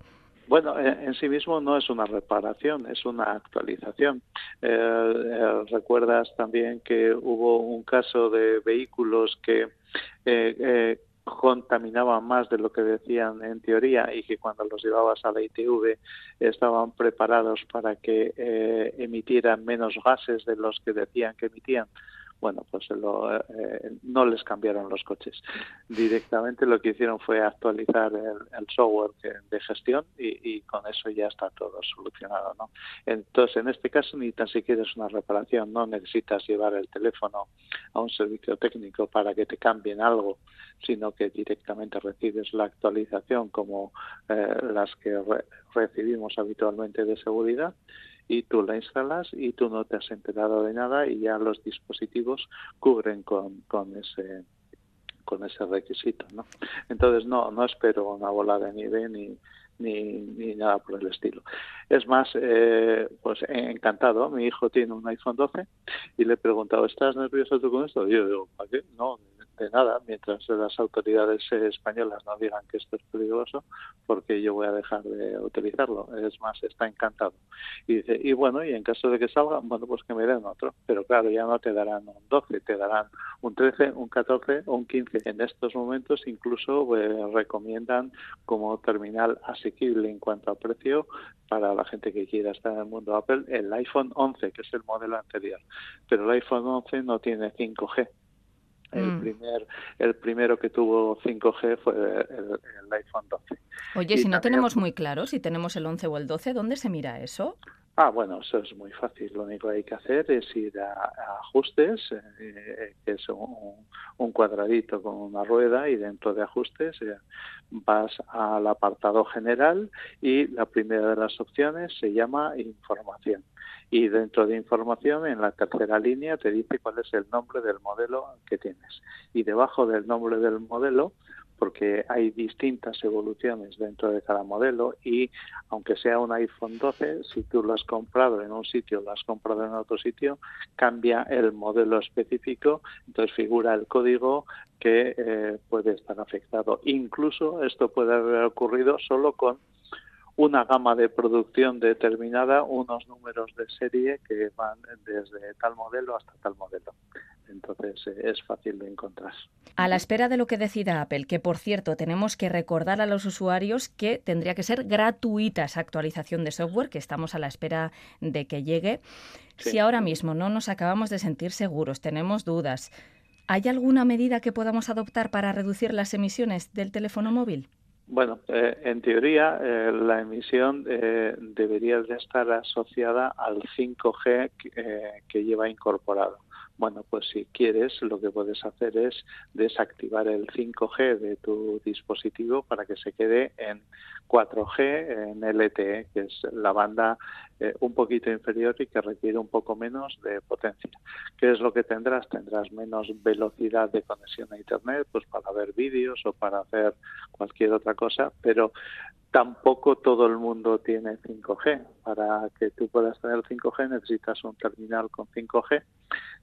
Bueno, en sí mismo no es una reparación, es una actualización. Eh, eh, recuerdas también que hubo un caso de vehículos que eh, contaminaban más de lo que decían en teoría y que cuando los llevabas a la ITV estaban preparados para que eh, emitieran menos gases de los que decían que emitían bueno, pues eh, no les cambiaron los coches. Directamente lo que hicieron fue actualizar el, software de gestión y, con eso ya está todo solucionado, ¿no? Entonces, en este caso ni tan siquiera es una reparación, no necesitas llevar el teléfono a un servicio técnico para que te cambien algo, sino que directamente recibes la actualización como eh, las que recibimos habitualmente de seguridad y tú la instalas y tú no te has enterado de nada y ya los dispositivos cubren con, con ese con ese requisito, ¿no? Entonces no no espero una bola de nieve ni ni, ni nada por el estilo. Es más, eh, pues encantado. Mi hijo tiene un iPhone 12 y le he preguntado, ¿estás nervioso tú con esto? Y yo digo, ¿para qué? No, de nada mientras las autoridades españolas no digan que esto es peligroso porque yo voy a dejar de utilizarlo. Es más está encantado. Y dice y bueno y en caso de que salga bueno pues que me den otro pero claro ya no te darán un 12 te darán un 13 un 14 o un 15 en estos momentos incluso eh, recomiendan como terminal asequible en cuanto a precio para la gente que quiera estar en el mundo Apple el iPhone 11 que es el modelo anterior. Pero el iPhone 11 no tiene 5G el mm. primer el primero que tuvo 5G fue el, iPhone 12. Oye, si no tenemos muy claro si tenemos el 11 o el 12, ¿dónde se mira eso? Ah, bueno, eso es muy fácil. Lo único que hay que hacer es ir a, ajustes, eh, que es un, cuadradito con una rueda, y dentro de ajustes eh, vas al apartado general y la primera de las opciones se llama información y dentro de información en la tercera línea te dice cuál es el nombre del modelo que tienes y debajo del nombre del modelo porque hay distintas evoluciones dentro de cada modelo y aunque sea un iPhone 12, si tú lo has comprado en un sitio, lo has comprado en otro sitio, cambia el modelo específico, entonces figura el código que eh, puede estar afectado. Incluso esto puede haber ocurrido solo con una gama de producción determinada, unos números de serie que van desde tal modelo hasta tal modelo. Entonces eh, es fácil de encontrar. A la espera de lo que decida Apple, que por cierto tenemos que recordar a los usuarios que tendría que ser gratuita esa actualización de software, que estamos a la espera de que llegue. Si ahora mismo no nos acabamos de sentir seguros, tenemos dudas, ¿hay alguna medida que podamos adoptar para reducir las emisiones del teléfono móvil? Bueno, eh, en teoría eh, la emisión eh, debería de estar asociada al 5G que lleva incorporado. Bueno, pues si quieres, lo que puedes hacer es desactivar el 5G de tu dispositivo para que se quede en 4G, en LTE, que es la banda eh, un poquito inferior y que requiere un poco menos de potencia. ¿Qué es lo que tendrás? Tendrás menos velocidad de conexión a Internet, pues para ver vídeos o para hacer cualquier otra cosa, pero tampoco todo el mundo tiene 5G. Para que tú puedas tener 5G necesitas un terminal con 5G,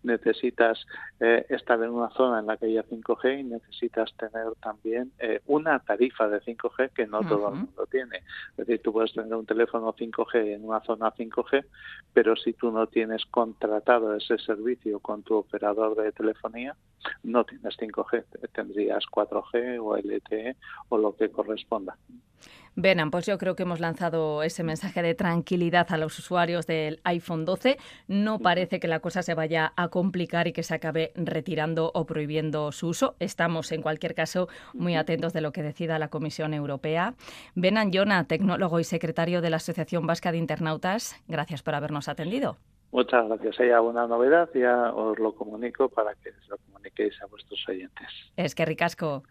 necesitas eh, estar en una zona en la que haya 5G y necesitas tener también eh, una tarifa de 5G que no todo el mundo tiene. Es decir, tú puedes tener un teléfono 5G en una zona 5G, pero si tú no tienes contratado ese servicio con tu operador de telefonía, no tienes 5G, tendrías 4G o LTE o lo que corresponda. Venan, pues yo creo que hemos lanzado ese mensaje de tranquilidad a los usuarios del iPhone 12. No parece que la cosa se vaya a complicar y que se acabe retirando o prohibiendo su uso. Estamos, en cualquier caso, muy atentos de lo que decida la Comisión Europea. Venan Jona, tecnólogo y secretario de la Asociación Vasca de Internautas, gracias por habernos atendido. Muchas gracias. Hay alguna novedad, ya os lo comunico para que lo comuniquéis a vuestros oyentes. Es que ricasco.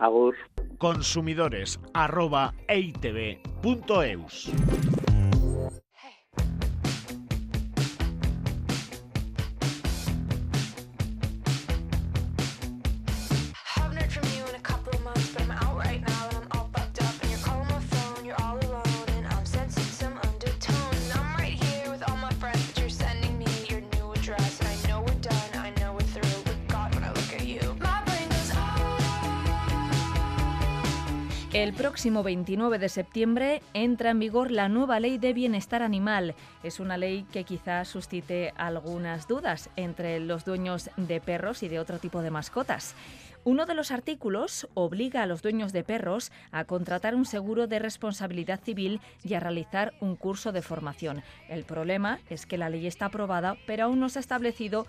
Agur. Consumidores arroba. El próximo 29 de septiembre entra en vigor la nueva ley de bienestar animal. Es una ley que quizás suscite algunas dudas entre los dueños de perros y de otro tipo de mascotas. Uno de los artículos obliga a los dueños de perros a contratar un seguro de responsabilidad civil y a realizar un curso de formación. El problema es que la ley está aprobada, pero aún no se ha establecido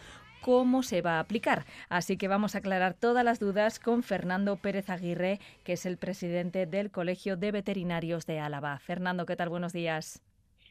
cómo se va a aplicar. Así que vamos a aclarar todas las dudas con Fernando Pérez Aguirre, que es el presidente del Colegio de Veterinarios de Álava. Fernando, ¿qué tal? Buenos días.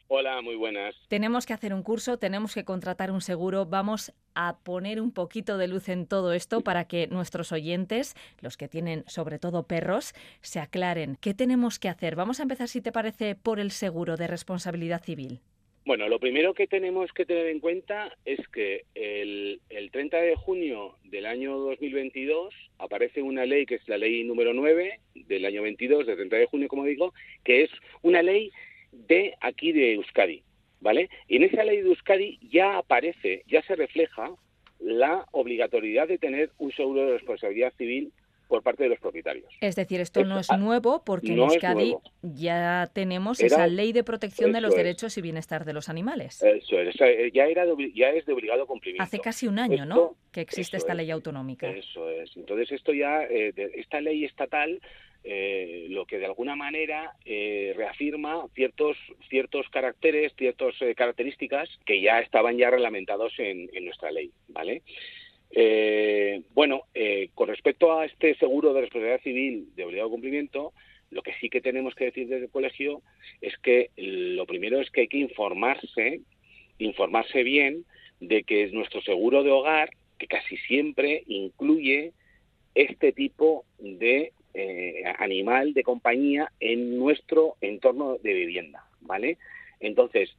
Hola, muy buenas. Tenemos que hacer un curso, tenemos que contratar un seguro, vamos a poner un poquito de luz en todo esto para que nuestros oyentes, los que tienen sobre todo perros, se aclaren. ¿Qué tenemos que hacer? Vamos a empezar, si te parece, por el seguro de responsabilidad civil. Bueno, lo primero que tenemos que tener en cuenta es que el, el 30 de junio del año 2022 aparece una ley que es la ley número 9 del año 22, del 30 de junio, como digo, que es una ley de aquí de Euskadi, ¿vale? Y en esa ley de Euskadi ya aparece, ya se refleja la obligatoriedad de tener un seguro de responsabilidad civil por parte de los propietarios. Es decir, esto no es ah, nuevo porque no en Euskadi ya tenemos Era- esa ley de protección de los es. derechos y bienestar de los animales. Eso es, eh, ya era de ya es de obligado cumplimiento. Hace casi un año, ¿no? Que existe esta es. ley autonómica. Eso es. Entonces esto ya, eh, de- esta ley estatal, eh, lo que de alguna manera eh, reafirma ciertos ciertos caracteres, ciertas eh, características que ya estaban ya reglamentados en, en nuestra ley, ¿vale? Eh, bueno, eh, con respecto a este seguro de responsabilidad civil de obligado cumplimiento, lo que sí que tenemos que decir desde el colegio es que lo primero es que hay que informarse, informarse bien de que nuestro seguro de hogar, que casi siempre incluye este tipo de eh, animal de compañía en nuestro entorno de vivienda, ¿vale? Entonces,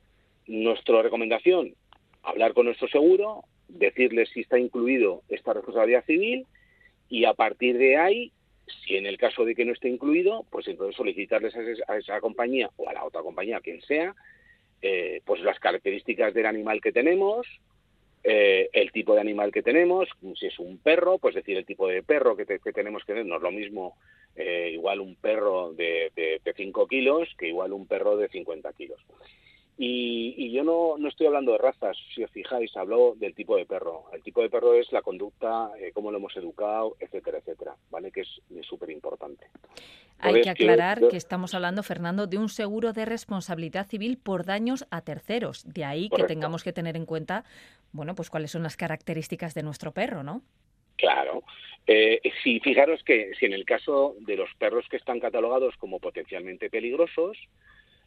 nuestra recomendación, hablar con nuestro seguro, decirles si está incluido esta responsabilidad civil y a partir de ahí, si en el caso de que no esté incluido, pues entonces solicitarles a esa, esa compañía o a la otra compañía, quien sea, eh, pues las características del animal que tenemos, eh, el tipo de animal que tenemos, si es un perro, pues decir el tipo de perro que tenemos que tener, no es lo mismo eh, igual un perro de, de, de 5 kilos que igual un perro de 50 kilos. Y, y yo no, no estoy hablando de razas, si os fijáis, hablo del tipo de perro. El tipo de perro es la conducta, eh, cómo lo hemos educado, etcétera, etcétera, ¿vale? Que es súper importante. Hay que aclarar que estamos hablando, Fernando, de un seguro de responsabilidad civil por daños a terceros. De ahí que tengamos que tener en cuenta, bueno, pues cuáles son las características de nuestro perro, ¿no? Claro. Eh, si fijaros que si en el caso de los perros que están catalogados como potencialmente peligrosos,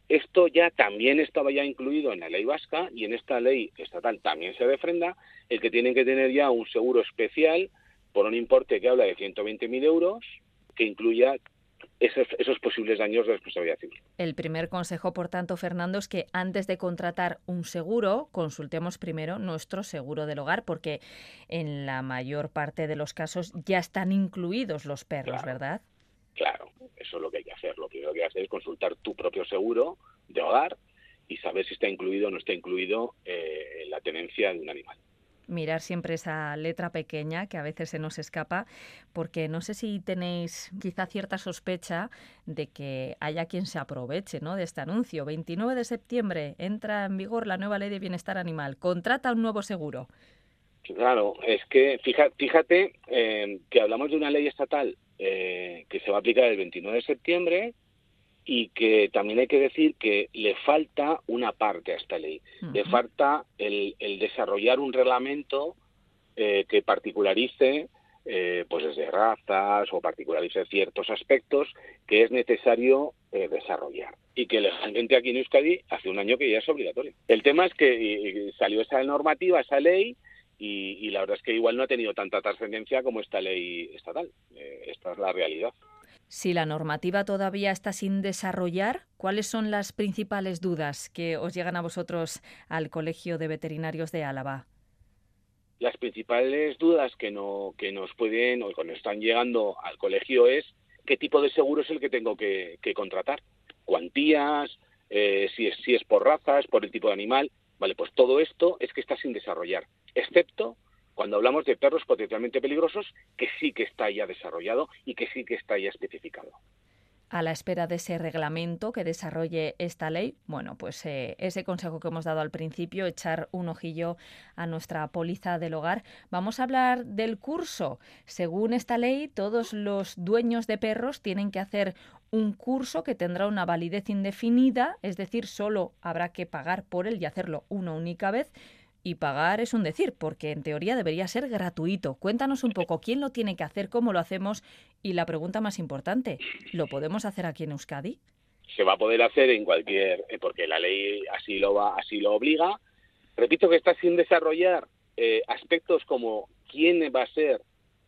esto ya también estaba ya incluido en la ley vasca y en esta ley estatal también se refrenda el que tienen que tener ya un seguro especial por un importe que habla de 120.000 euros que incluya esos, esos posibles daños de responsabilidad civil. El primer consejo, por tanto, Fernando, es que antes de contratar un seguro, consultemos primero nuestro seguro del hogar, porque en la mayor parte de los casos ya están incluidos los perros, Claro. ¿verdad? Claro, eso es lo que hay que hacer. Lo primero que hay que hacer es consultar tu propio seguro de hogar y saber si está incluido o no está incluido eh, la tenencia de un animal. Mirar siempre esa letra pequeña que a veces se nos escapa, porque no sé si tenéis quizá cierta sospecha de que haya quien se aproveche ¿no? de este anuncio. 29 de septiembre entra en vigor la nueva ley de bienestar animal. Contrata un nuevo seguro. Claro, es que fíjate eh, que hablamos de una ley estatal eh, que se va a aplicar el 29 de septiembre y que también hay que decir que le falta una parte a esta ley. Le falta el, el desarrollar un reglamento eh, que particularice eh, pues desde razas o particularice ciertos aspectos que es necesario eh, desarrollar y que legalmente aquí en Euskadi hace un año que ya es obligatorio. El tema es que y salió esa normativa, esa ley y, y la verdad es que igual no ha tenido tanta trascendencia como esta ley estatal. Eh, esta es la realidad. Si la normativa todavía está sin desarrollar, ¿cuáles son las principales dudas que os llegan a vosotros al Colegio de Veterinarios de Álava? Las principales dudas que, no, que nos pueden o que nos están llegando al colegio es qué tipo de seguro es el que tengo que, que contratar. Cuantías, eh, si, es, si es por razas, por el tipo de animal. Vale, pues todo esto es que está sin desarrollar, excepto cuando hablamos de perros potencialmente peligrosos, que sí que está ya desarrollado y que sí que está ya especificado. A la espera de ese reglamento que desarrolle esta ley, bueno, pues eh, ese consejo que hemos dado al principio, echar un ojillo a nuestra póliza del hogar. Vamos a hablar del curso. Según esta ley, todos los dueños de perros tienen que hacer un curso que tendrá una validez indefinida, es decir, solo habrá que pagar por él y hacerlo una única vez y pagar es un decir, porque en teoría debería ser gratuito. Cuéntanos un poco quién lo tiene que hacer, cómo lo hacemos y la pregunta más importante, ¿lo podemos hacer aquí en Euskadi? Se va a poder hacer en cualquier, eh, porque la ley así lo va, así lo obliga. Repito que está sin desarrollar eh, aspectos como quién va a ser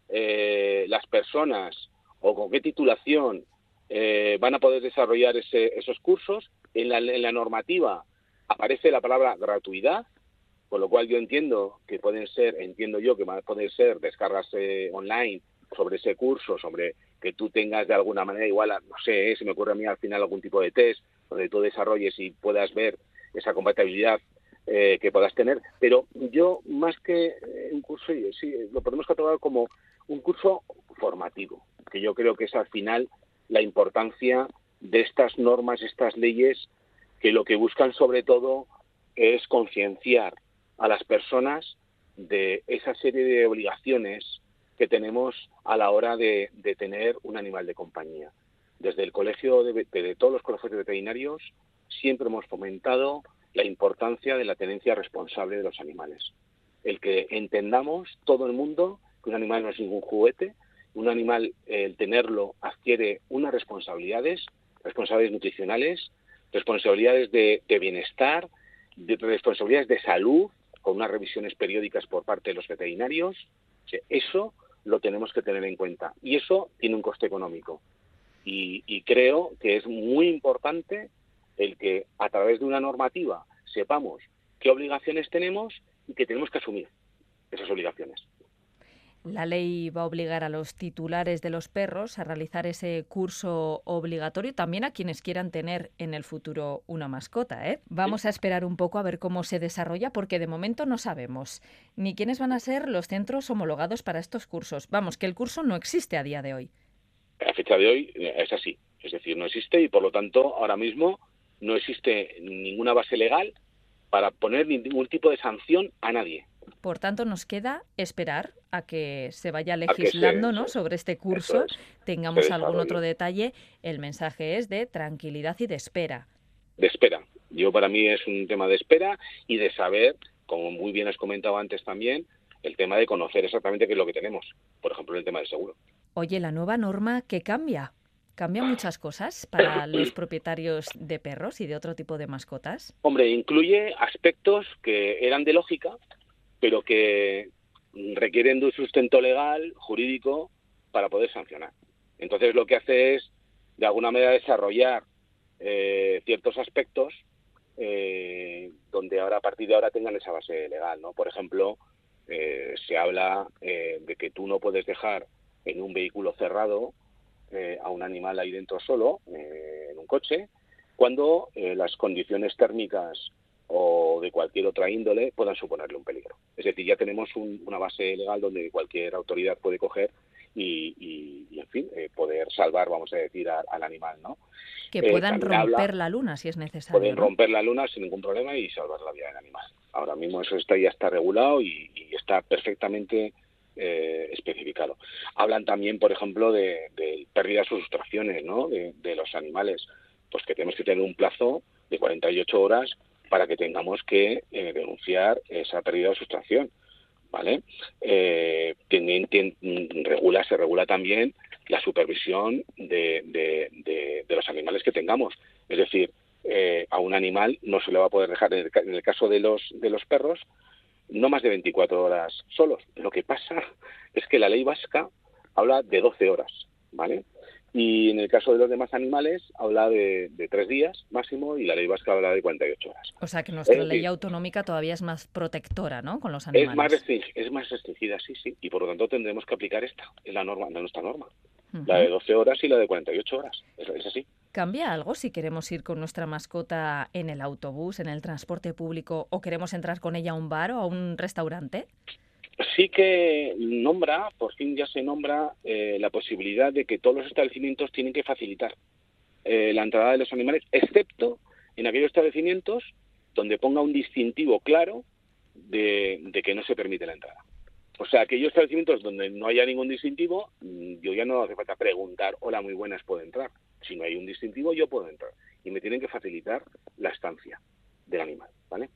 eh, las personas o con qué titulación eh, van a poder desarrollar ese- esos cursos. En la, en la normativa aparece la palabra gratuidad, con lo cual yo entiendo que pueden ser, entiendo yo que poder ser descargas eh, online sobre ese curso, sobre que tú tengas de alguna manera igual, no sé, eh, se me ocurre a mí al final algún tipo de test donde tú desarrolles y puedas ver esa compatibilidad eh, que puedas tener, pero yo más que eh, un curso, sí, lo podemos catalogar como un curso formativo, que yo creo que es al final la importancia de estas normas, estas leyes, que lo que buscan sobre todo es concienciar a las personas de esa serie de obligaciones que tenemos a la hora de, tener un animal de compañía. Desde el colegio de, todos los colegios veterinarios siempre hemos fomentado la importancia de la tenencia responsable de los animales. El que entendamos todo el mundo que un animal no es ningún juguete, un animal, el tenerlo, adquiere unas responsabilidades, responsabilidades nutricionales, responsabilidades de, bienestar, de responsabilidades de salud, con unas revisiones periódicas por parte de los veterinarios. Eso lo tenemos que tener en cuenta. Y eso tiene un coste económico. Y, y creo que es muy importante el que a través de una normativa sepamos qué obligaciones tenemos y que tenemos que asumir esas obligaciones. La ley va a obligar a los titulares de los perros a realizar ese curso obligatorio, también a quienes quieran tener en el futuro una mascota. ¿eh? Vamos a esperar un poco a ver cómo se desarrolla, porque de momento no sabemos ni quiénes van a ser los centros homologados para estos cursos. Vamos, que el curso no existe a día de hoy. A fecha de hoy eh, es así. Es decir, no existe y por lo tanto ahora mismo no existe ninguna base legal para poner ningún tipo de sanción a nadie. Por tanto, nos queda esperar a que se vaya que se- legislando ¿no? sobre este curso, es, tengamos algún otro detalle. El mensaje es de tranquilidad y de espera. de espera. Yo para mí es un tema de espera y de saber, como muy bien has comentado antes también, el tema de conocer exactamente qué es lo que tenemos. Por ejemplo, el tema del seguro. Oye, la nueva norma, ¿qué cambia? ¿Cambia muchas cosas para los propietarios de perros y de otro tipo de mascotas? Hombre, incluye aspectos que eran de lógica, pero que requieren de un sustento legal, jurídico, para poder sancionar. Entonces lo que hace es, de alguna manera, desarrollar eh, ciertos aspectos eh, donde ahora a partir de ahora tengan esa base legal, ¿no? Por ejemplo, eh, se habla de que tú no puedes dejar en un vehículo cerrado a un animal ahí dentro solo, en un coche, cuando las condiciones térmicas o de cualquier otra índole puedan suponerle un peligro. Es decir, ya tenemos un- una base legal donde cualquier autoridad puede coger y, y- y, en fin, eh, poder salvar, vamos a decir, a- al animal, ¿no? Que Eh, puedan habla- romper la luna si es necesario. Pueden ¿no? romper la luna sin ningún problema y salvar la vida del animal. Ahora mismo eso está ya está regulado y, y está perfectamente eh, especificado. Hablan también, por ejemplo, de, de pérdidas o sustracciones ¿no? de, de los animales. Pues que tenemos que tener un plazo de 48 horas para que tengamos que eh, denunciar esa pérdida o sustracción. ¿Vale? Eh, también tien- regula, se regula también la supervisión de, los animales que tengamos. Es decir, eh, a un animal no se le va a poder dejar, en el, en el caso de los, de los perros, no más de 24 horas solos. Lo que pasa es que la ley vasca habla de 12 horas, ¿vale? Y en el caso de los demás animales habla de, de tres días máximo y la ley vasca habla de 48 horas. O sea que nuestra Es ley decir, autonómica todavía es más protectora, ¿no? Con los Es animales. más, es más restringida, sí, sí, y por lo tanto tendremos que aplicar esta, es la norma, la nuestra norma, la de 12 horas y la de 48 horas, es, es así. ¿Cambia algo si queremos ir con nuestra mascota en el autobús, en el transporte público o queremos entrar con ella a un bar o a un restaurante? Sí que nombra, por fin ya se nombra, eh, la posibilidad de que todos los establecimientos tienen que facilitar eh, la entrada de los animales, excepto en aquellos establecimientos donde ponga un distintivo claro de, que no se permite la entrada. O sea, aquellos establecimientos donde no haya ningún distintivo, mm, yo ya no hace falta preguntar, hola, muy buenas, puedo entrar. Si no hay un distintivo, yo puedo entrar. Y me tienen que facilitar la estancia del animal, ¿vale?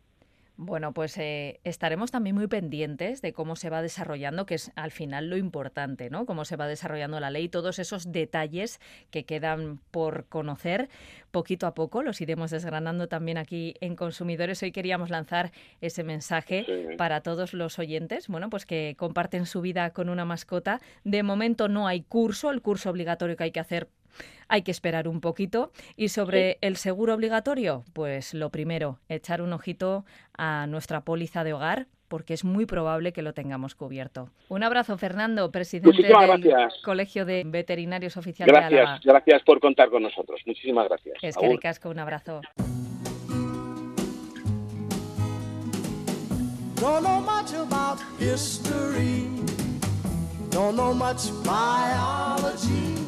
Bueno, pues eh, estaremos también muy pendientes de cómo se va desarrollando, que es al final lo importante, ¿no? Cómo se va desarrollando la ley, todos esos detalles que quedan por conocer poquito a poco, los iremos desgranando también aquí en Consumidores. Hoy queríamos lanzar ese mensaje Sí. para todos los oyentes, bueno, pues que comparten su vida con una mascota. De momento no hay curso, el curso obligatorio que hay que hacer hay que esperar un poquito. Y sobre el seguro obligatorio, pues lo primero, echar un ojito a nuestra póliza de hogar porque es muy probable que lo tengamos cubierto. Un abrazo, Fernando, presidente Muchísimas del gracias. Colegio de Veterinarios Oficial de Álava. Gracias, gracias por contar con nosotros. Muchísimas gracias. Es que Agur. ricasco, un abrazo. Don't know much about history. Don't know much biology.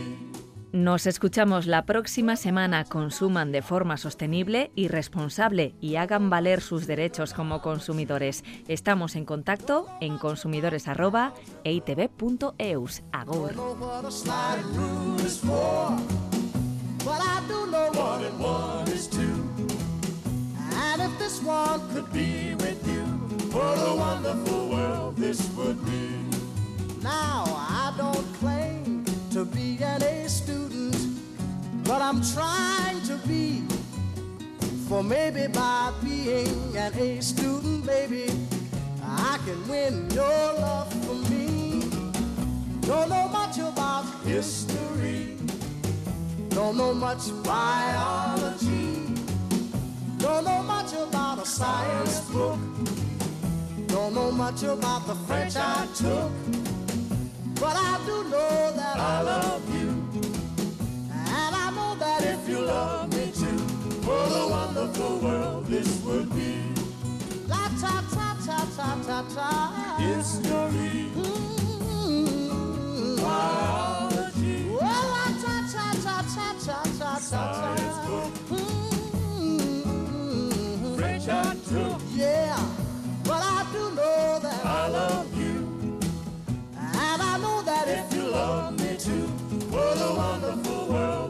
Nos escuchamos la próxima semana. Consuman de forma sostenible y responsable y hagan valer sus derechos como consumidores. Estamos en contacto en consumidores@eitb.eus. E Agur. Now I don't to be an A student, but I'm trying to be. For maybe by being an A student, baby, I can win your love for me. Don't know much about history. Don't know much biology. Don't know much about a science book. Don't know much about the French I took. But I do know that I love you. And I know that if you love me too, what a wonderful world this would be. La ta ta ta ta ta ta. It's your biology. Well, la ta ta ta ta ta ta ta ta. Yeah, but I do know that I love you if you love me too. What a wonderful world.